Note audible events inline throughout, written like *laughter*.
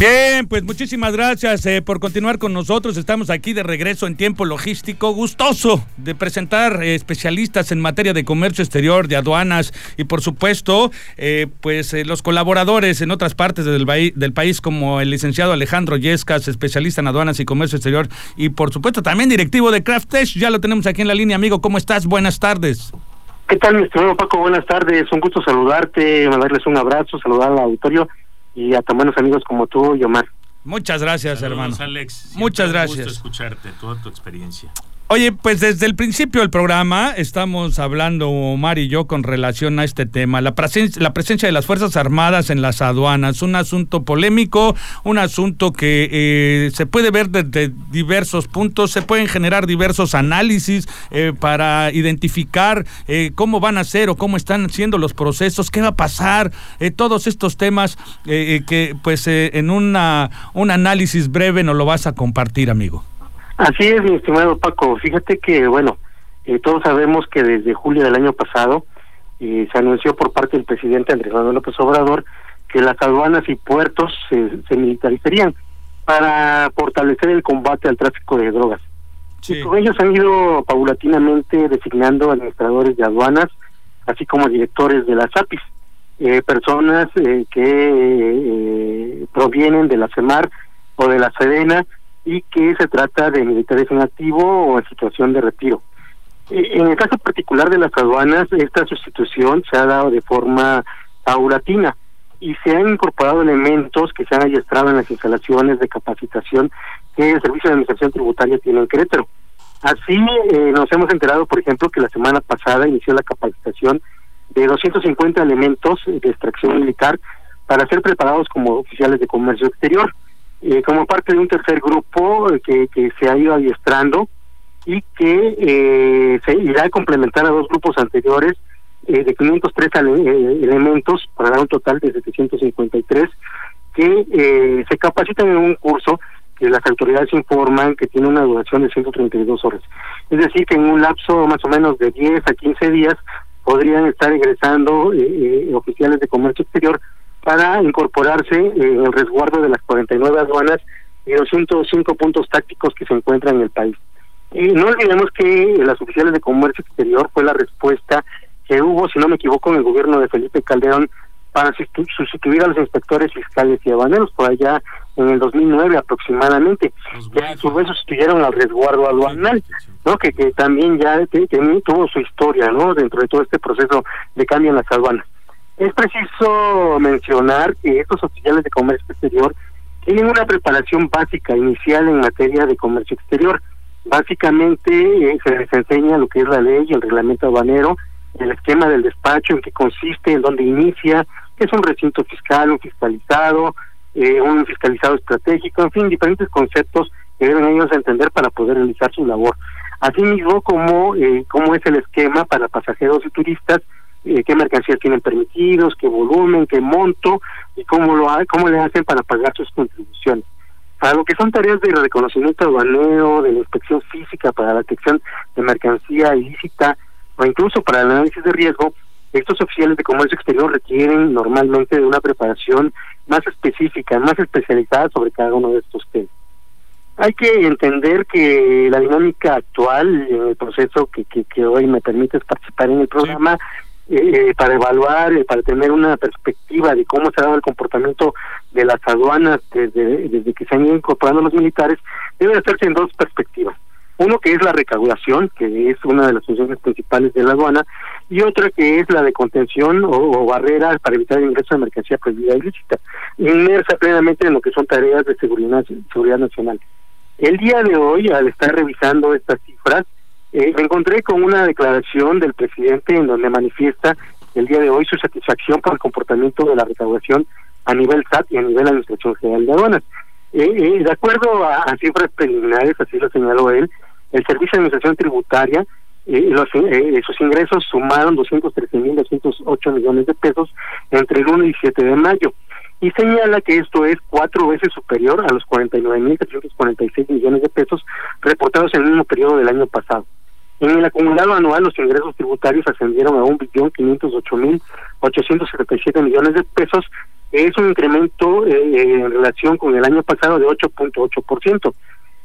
Bien, pues muchísimas gracias eh, por continuar con nosotros. Estamos aquí de regreso en tiempo logístico. Gustoso de presentar eh, especialistas en materia de comercio exterior, de aduanas y por supuesto, eh, pues los colaboradores en otras partes del, del, país como el licenciado Alejandro Yescas, especialista en aduanas y comercio exterior y por supuesto también directivo de Craftesh. Ya lo tenemos aquí en la línea, amigo. ¿Cómo estás? Buenas tardes. ¿Qué tal, mi estimado Paco? Buenas tardes. Un gusto saludarte, mandarles un abrazo, saludar al auditorio y a tan buenos amigos como tú y Omar. Muchas gracias, hermano. Alex. Muchas gracias. Un gusto escucharte, toda tu experiencia. Oye, pues desde el principio del programa estamos hablando, Omar y yo, con relación a este tema, la, presencia, la presencia de las Fuerzas Armadas en las aduanas, un asunto polémico, un asunto que eh, se puede ver desde diversos puntos, se pueden generar diversos análisis eh, para identificar eh, cómo van a ser o cómo están siendo los procesos, qué va a pasar, todos estos temas que pues en una, un análisis breve nos lo vas a compartir, amigo. Así es, mi estimado Paco. Fíjate que, bueno, eh, todos sabemos que desde julio del año pasado eh, se anunció por parte del presidente Andrés Manuel López Obrador que las aduanas y puertos se, militarizarían para fortalecer el combate al tráfico de drogas. Y con ellos han ido paulatinamente designando administradores de aduanas, así como directores de las APIs, eh, personas que provienen de la CEMAR o de la SEDENA, y que se trata de militares en activo o en situación de retiro. Eh, en el caso particular de las aduanas, esta sustitución se ha dado de forma paulatina y se han incorporado elementos que se han adiestrado en las instalaciones de capacitación que el Servicio de Administración Tributaria tiene en Querétaro. Así eh, nos hemos enterado, por ejemplo, que la semana pasada inició la capacitación de 250 elementos de extracción militar para ser preparados como oficiales de comercio exterior. Eh, como parte de un tercer grupo eh, que, que se ha ido adiestrando y que eh, se irá a complementar a dos grupos anteriores de 503 elementos para dar un total de 753 que se capacitan en un curso que las autoridades informan que tiene una duración de 132 horas. Es decir, que en un lapso más o menos de 10 a 15 días podrían estar ingresando oficiales de comercio exterior para incorporarse en el resguardo de las 49 aduanas y los 105 puntos tácticos que se encuentran en el país. Y no olvidemos que las oficiales de comercio exterior fue la respuesta que hubo, si no me equivoco, en el gobierno de Felipe Calderón para sustituir a los inspectores fiscales y aduaneros por allá en el 2009 aproximadamente, que a su vez sustituyeron al resguardo aduanal, ¿no? Que, que también ya tuvo su historia, ¿no? Dentro de todo este proceso de cambio en las aduanas. Es preciso mencionar que estos oficiales de comercio exterior tienen una preparación básica inicial en materia de comercio exterior. Básicamente eh, se les enseña lo que es la ley, el reglamento aduanero, el esquema del despacho, en qué consiste, en dónde inicia, qué es un recinto fiscal, un fiscalizado, eh, un fiscalizado estratégico, en fin, diferentes conceptos que deben ellos entender para poder realizar su labor. Asimismo, como eh, cómo es el esquema para pasajeros y turistas eh, qué mercancías tienen permitidos, qué volumen, qué monto y cómo lo cómo le hacen para pagar sus contribuciones. Para lo que son tareas de reconocimiento aduanero, de la inspección física para la detección de mercancía ilícita o incluso para el análisis de riesgo, estos oficiales de comercio exterior requieren normalmente de una preparación más específica, más especializada sobre cada uno de estos temas. Hay que entender que la dinámica actual en el proceso que, que, hoy me permite participar en el programa eh, para evaluar, eh, para tener una perspectiva de cómo se ha dado el comportamiento de las aduanas desde, desde que se han ido incorporando los militares, debe hacerse en dos perspectivas. Uno que es la recaudación, que es una de las funciones principales de la aduana, y otra que es la de contención o, barreras para evitar el ingreso de mercancía prohibida ilícita, inmersa plenamente en lo que son tareas de seguridad, seguridad nacional. El día de hoy, al estar revisando estas cifras, eh, me encontré con una declaración del presidente en donde manifiesta el día de hoy su satisfacción por el comportamiento de la recaudación a nivel SAT y a nivel Administración General de Aduanas. Eh, eh, de acuerdo a, cifras preliminares, así lo señaló él, el Servicio de Administración Tributaria, los, sus ingresos sumaron 213.208 millones de pesos entre el 1 y 7 de mayo. y señala que esto es cuatro veces superior a los 49.346 millones de pesos reportados en el mismo periodo del año pasado. En el acumulado anual, los ingresos tributarios ascendieron a 1.508.877 millones de pesos, es un incremento eh, en relación con el año pasado de 8.8%.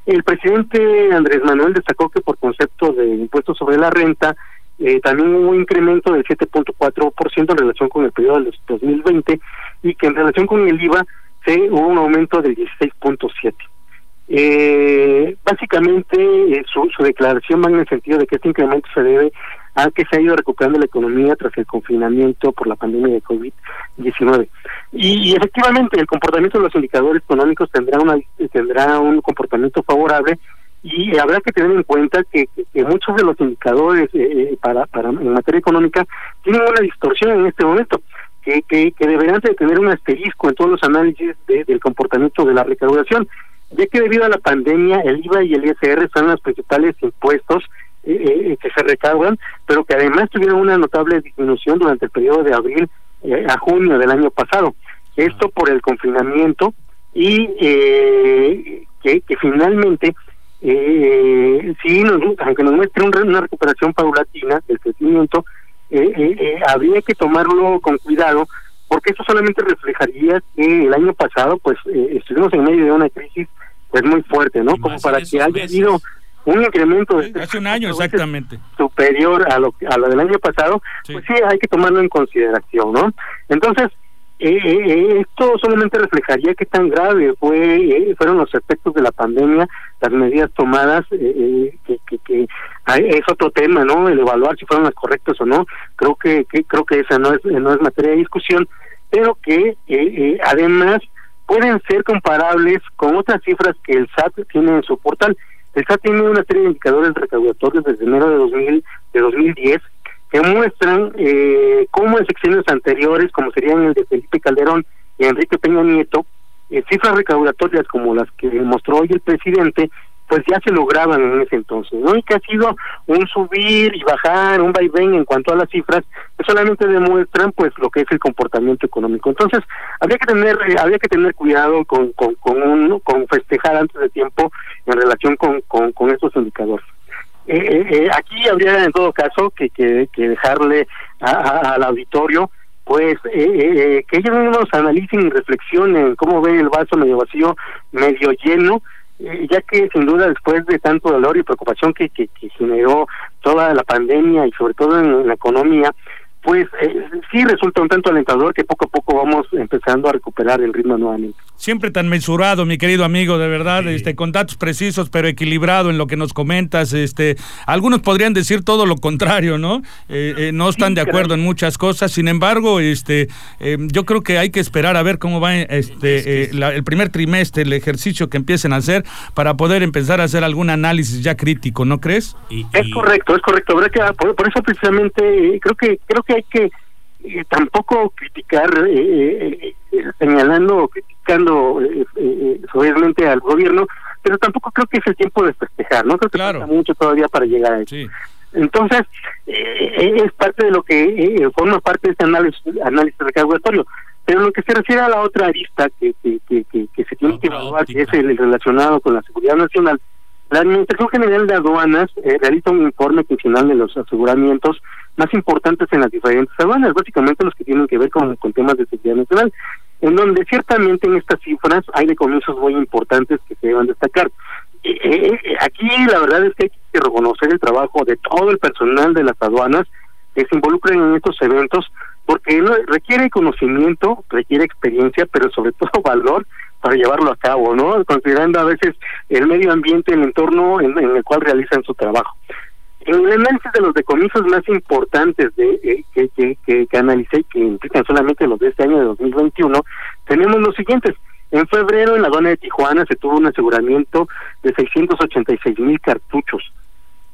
El presidente Andrés Manuel destacó que por concepto de impuestos sobre la renta, eh, también hubo un incremento del 7.4% en relación con el periodo del 2020 y que en relación con el IVA se hubo un aumento del 16.7%. Eh, básicamente eh, su, su declaración va en el sentido de que este incremento se debe a que se ha ido recuperando la economía tras el confinamiento por la pandemia de COVID-19. Y, y, efectivamente el comportamiento de los indicadores económicos tendrá una tendrá un comportamiento favorable y habrá que tener en cuenta que, que, muchos de los indicadores eh, eh, para, para en materia económica tienen una distorsión en este momento que, que, que deberán de tener un asterisco en todos los análisis del comportamiento de la recaudación ya que debido a la pandemia el IVA y el ISR son los principales impuestos eh, eh, que se recaudan, pero que además tuvieron una notable disminución durante el periodo de abril eh, a junio del año pasado. Esto por el confinamiento y eh, que, que finalmente, eh, sí, nos, aunque nos muestre una recuperación paulatina del crecimiento, habría que tomarlo con cuidado porque eso solamente reflejaría que el año pasado pues estuvimos en medio de una crisis pues muy fuerte, ¿no? Como para que haya habido un incremento de hace un año exactamente. superior a lo a lo del año pasado pues sí hay que tomarlo en consideración no entonces eh, eh, esto solamente reflejaría qué tan grave fue eh, fueron los efectos de la pandemia las medidas tomadas eh, que, que, que es otro tema no el evaluar si fueron las correctas o no. Creo que, creo que esa no es no es materia de discusión pero que además pueden ser comparables con otras cifras que el SAT tiene en su portal. El SAT tiene una serie de indicadores recaudatorios desde enero de 2000, de 2010 que muestran eh, cómo en secciones anteriores, como serían el de Felipe Calderón y Enrique Peña Nieto, eh, cifras recaudatorias como las que mostró hoy el presidente pues ya se lograban en ese entonces, ¿no? Y que ha sido un subir y bajar, un vaivén en cuanto a las cifras, que solamente demuestran pues lo que es el comportamiento económico. Entonces, habría que tener eh, habría que tener cuidado con con un, con festejar antes de tiempo en relación con con, con estos indicadores. Eh, eh, eh aquí habría en todo caso que que, que dejarle al auditorio pues eh, que ellos mismos analicen y reflexionen cómo ve el vaso medio vacío, medio lleno, eh, ya que sin duda después de tanto dolor y preocupación que, que generó toda la pandemia y sobre todo en, la economía, pues eh, sí resulta un tanto alentador que poco a poco vamos empezando a recuperar el ritmo nuevamente. Siempre tan mesurado, mi querido amigo, de verdad, este, con datos precisos, pero equilibrado en lo que nos comentas. Este, algunos podrían decir todo lo contrario, ¿no? Eh, eh, no están de acuerdo en muchas cosas. Sin embargo, este, eh, yo creo que hay que esperar a ver cómo va este, la, el primer trimestre, el ejercicio que empiecen a hacer para poder empezar a hacer algún análisis ya crítico, ¿no crees? Es correcto, es correcto. que por, por eso precisamente creo que creo que hay que tampoco criticar señalando o criticando eh, eh, obviamente al gobierno, pero tampoco creo que es el tiempo de festejar, no creo que falta mucho todavía para llegar a eso. Entonces, eh, es parte de lo que eh, forma parte de este análisis, análisis recaudatorio. Pero lo que se refiere a la otra arista que, que, que, que, se tiene que evaluar, que es el relacionado con la seguridad nacional, la Administración General de Aduanas eh, realiza un informe funcional de los aseguramientos más importantes en las diferentes aduanas, básicamente los que tienen que ver con, temas de seguridad nacional en donde ciertamente en estas cifras hay decomisos muy importantes que se deben destacar. Eh, eh, eh, aquí la verdad es que hay que reconocer el trabajo de todo el personal de las aduanas que se involucran en estos eventos, porque requiere conocimiento, requiere experiencia, pero sobre *laughs* todo valor para llevarlo a cabo, ¿no? Considerando a veces el medio ambiente, el entorno en el cual realizan su trabajo. El análisis de los decomisos más importantes de eh, que, que, que, que analicé, que implican solamente los de este año de 2021, tenemos los siguientes. En febrero, en la aduana de Tijuana, se tuvo un aseguramiento de 686 mil cartuchos.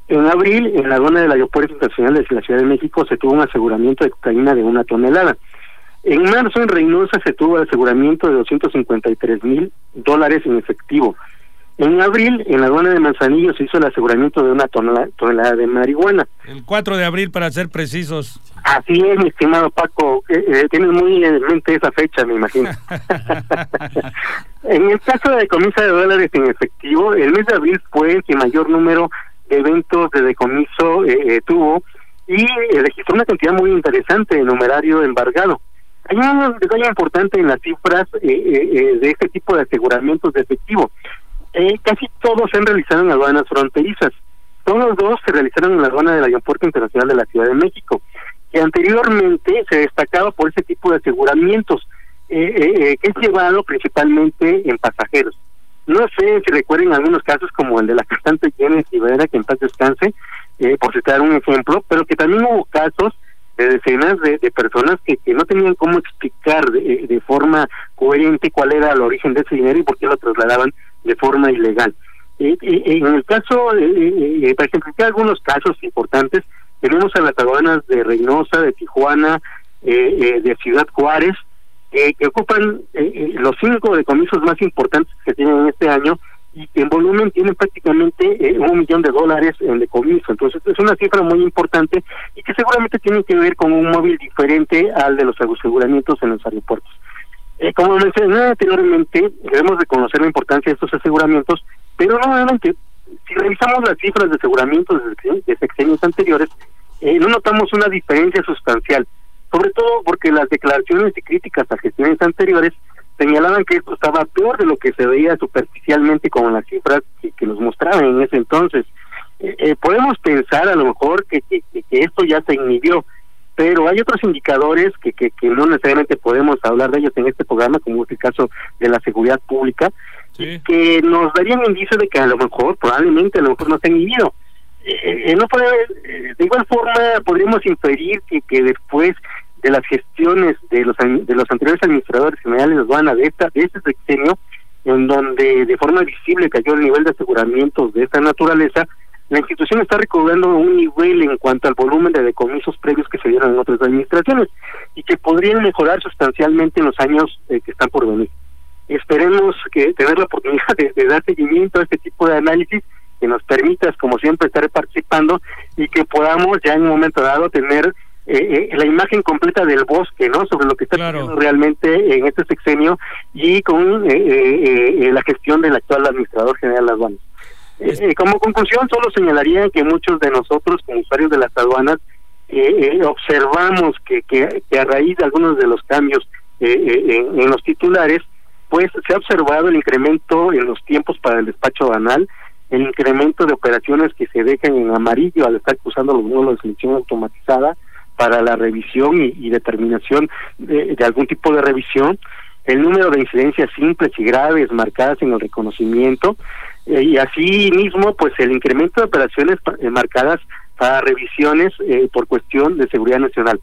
En abril, en la aduana del Aeropuerto Internacional de la Ciudad de México, se tuvo un aseguramiento de cocaína de una tonelada. En marzo, en Reynosa, se tuvo el aseguramiento de 253 mil dólares en efectivo. En abril, en la aduana de Manzanillo se hizo el aseguramiento de una tonelada, de marihuana. El 4 de abril, para ser precisos. Así es, mi estimado Paco. Eh, eh, tienes muy en mente esa fecha, me imagino. *laughs* *laughs* en el caso de decomiso de dólares en efectivo, el mes de abril fue el que mayor número de eventos de decomiso eh, tuvo y registró una cantidad muy interesante de numerario embargado. Hay un detalle importante en las cifras de este tipo de aseguramientos de efectivo. Eh, casi todos se han realizado en aduanas fronterizas. Todos dos se realizaron en la aduana del Aeropuerto Internacional de la Ciudad de México, que anteriormente se destacaba por ese tipo de aseguramientos, eh, eh, que es llevado principalmente en pasajeros. No sé si recuerden algunos casos como el de la cantante Jenny Rivera, que en paz descanse, por citar un ejemplo, pero que también hubo casos de decenas de, personas que, que, no tenían cómo explicar de, de, forma coherente cuál era el origen de ese dinero y por qué lo trasladaban de forma ilegal. en el caso, para ejemplificar algunos casos importantes, tenemos a las aduanas de Reynosa, de Tijuana, de Ciudad Juárez, que ocupan los cinco decomisos más importantes que tienen en este año y en volumen tienen prácticamente un millón de dólares en decomiso. Entonces es una cifra muy importante y que seguramente tiene que ver con un móvil diferente al de los aseguramientos en los aeropuertos. Eh, como mencioné anteriormente, debemos reconocer la importancia de estos aseguramientos, pero nuevamente, si revisamos las cifras de aseguramientos de sexenios anteriores, eh, no notamos una diferencia sustancial, sobre todo porque las declaraciones y críticas a gestiones anteriores señalaban que esto estaba peor de lo que se veía superficialmente con las cifras que, nos mostraban en ese entonces. Eh, podemos pensar a lo mejor que, que, esto ya se inhibió, pero hay otros indicadores que, que, que, no necesariamente podemos hablar de ellos en este programa, como es el caso de la seguridad pública, que nos darían indicio de que a lo mejor, probablemente, a lo mejor no se han vivido. Eh, eh, no puede, eh, de igual forma, podríamos inferir que, que después de las gestiones de los de los anteriores administradores generales de aduana de esta de este sexenio, en donde de forma visible cayó el nivel de aseguramientos de esta naturaleza, la institución está recobrando un nivel en cuanto al volumen de decomisos previos que se dieron en otras administraciones y que podrían mejorar sustancialmente en los años eh, que están por venir. Esperemos que tener la oportunidad de, dar seguimiento a este tipo de análisis que nos permita, como siempre, estar participando y que podamos ya en un momento dado tener eh, eh, la imagen completa del bosque, ¿no? Sobre lo que está pasando realmente en este sexenio y con la gestión del actual administrador general de las aduanas. Eh, como conclusión, solo señalaría que muchos de nosotros, como usuarios de las aduanas, eh, eh, observamos que, que, a raíz de algunos de los cambios en, en, los titulares, pues se ha observado el incremento en los tiempos para el despacho banal, el incremento de operaciones que se dejan en amarillo al estar usando los módulos de selección automatizada para la revisión y, determinación de, algún tipo de revisión, el número de incidencias simples y graves marcadas en el reconocimiento, eh, y así mismo pues el incremento de operaciones eh, marcadas para revisiones eh, por cuestión de seguridad nacional.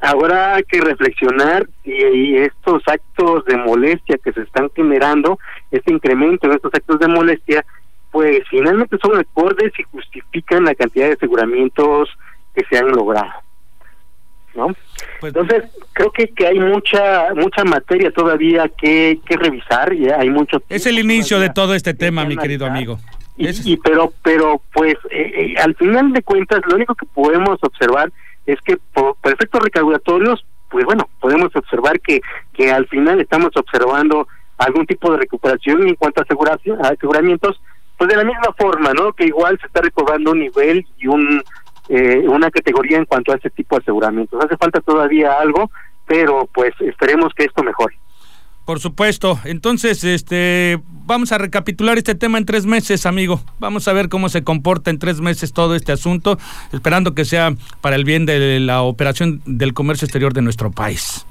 Ahora hay que reflexionar y, estos actos de molestia que se están generando, este incremento en estos actos de molestia, pues finalmente son acordes y justifican la cantidad de aseguramientos que se han logrado. ¿No? Pues, Entonces, creo que, que hay mucha mucha materia todavía que, que revisar, y hay mucho Es el inicio de todo este tema, mi querido amigo. Y, pero pero pues eh, eh, al final de cuentas lo único que podemos observar es que por, efectos recaudatorios pues bueno podemos observar que que al final estamos observando algún tipo de recuperación en cuanto a aseguramientos pues de la misma forma no que igual se está recobrando un nivel y un eh, una categoría en cuanto a este tipo de aseguramientos. Hace falta todavía algo, pero pues esperemos que esto mejore. Por supuesto. Entonces, este, vamos a recapitular este tema en tres meses, amigo. Vamos a ver cómo se comporta en tres meses todo este asunto, esperando que sea para el bien de la operación del comercio exterior de nuestro país.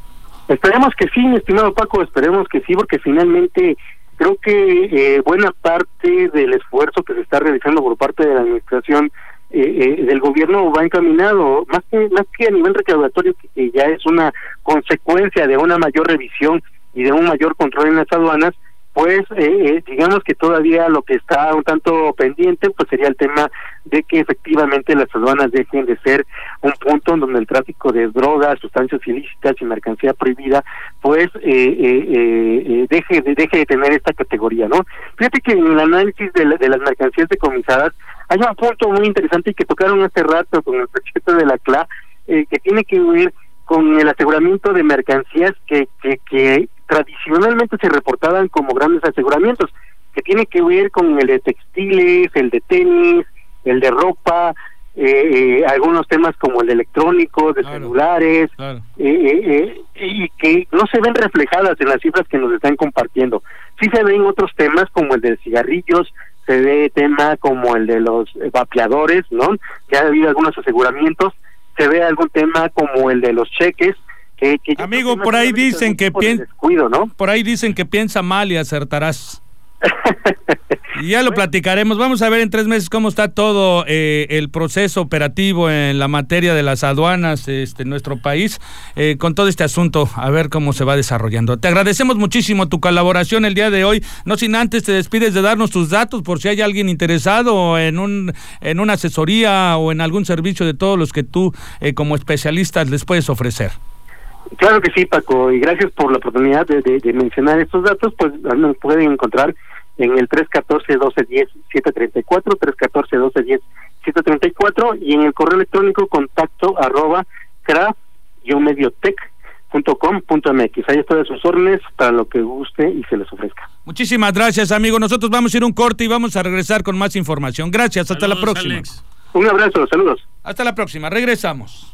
Esperemos que sí, estimado Paco, esperemos que sí, porque finalmente creo que eh, buena parte del esfuerzo que se está realizando por parte de la administración eh, eh, del gobierno va encaminado, más que, más que a nivel recaudatorio, que, ya es una consecuencia de una mayor revisión y de un mayor control en las aduanas, pues eh, digamos que todavía lo que está un tanto pendiente pues sería el tema de que efectivamente las aduanas dejen de ser un punto en donde el tráfico de drogas, sustancias ilícitas y mercancía prohibida pues eh, deje de deje de tener esta categoría, ¿no? Fíjate que en el análisis de, de las mercancías decomisadas hay un punto muy interesante que tocaron hace rato con el presidente de la CLA que tiene que ver con el aseguramiento de mercancías que, que, que tradicionalmente se reportaban como grandes aseguramientos, que tiene que ver con el de textiles, el de tenis, el de ropa, eh, eh algunos temas como el de electrónicos, de celulares, eh, eh, y que no se ven reflejadas en las cifras que nos están compartiendo. Sí se ven otros temas como el de cigarrillos, se ve tema como el de los vapeadores, ¿no? Que ha habido algunos aseguramientos, se ve algún tema como el de los cheques, Amigo, por ahí dicen que piensa, ¿no? Por ahí dicen que piensa mal y acertarás. Ya lo platicaremos. Vamos a ver en tres meses cómo está todo eh, el proceso operativo en la materia de las aduanas este, en nuestro país, eh, con todo este asunto, a ver cómo se va desarrollando. Te agradecemos muchísimo tu colaboración el día de hoy. No sin antes te despides de darnos tus datos por si hay alguien interesado en, un, en una asesoría o en algún servicio de todos los que tú eh, como especialista les puedes ofrecer. Claro que sí, Paco, y gracias por la oportunidad de, mencionar estos datos, pues nos pueden encontrar en el 314-1210-734, 314-1210-734 y en el correo electrónico contacto arroba craft-mediotech.com.mx. Ahí está de sus órdenes para lo que guste y se les ofrezca. Muchísimas gracias, amigo. Nosotros vamos a ir un corte y vamos a regresar con más información. Gracias, hasta la próxima. Un abrazo, saludos. Hasta la próxima, regresamos.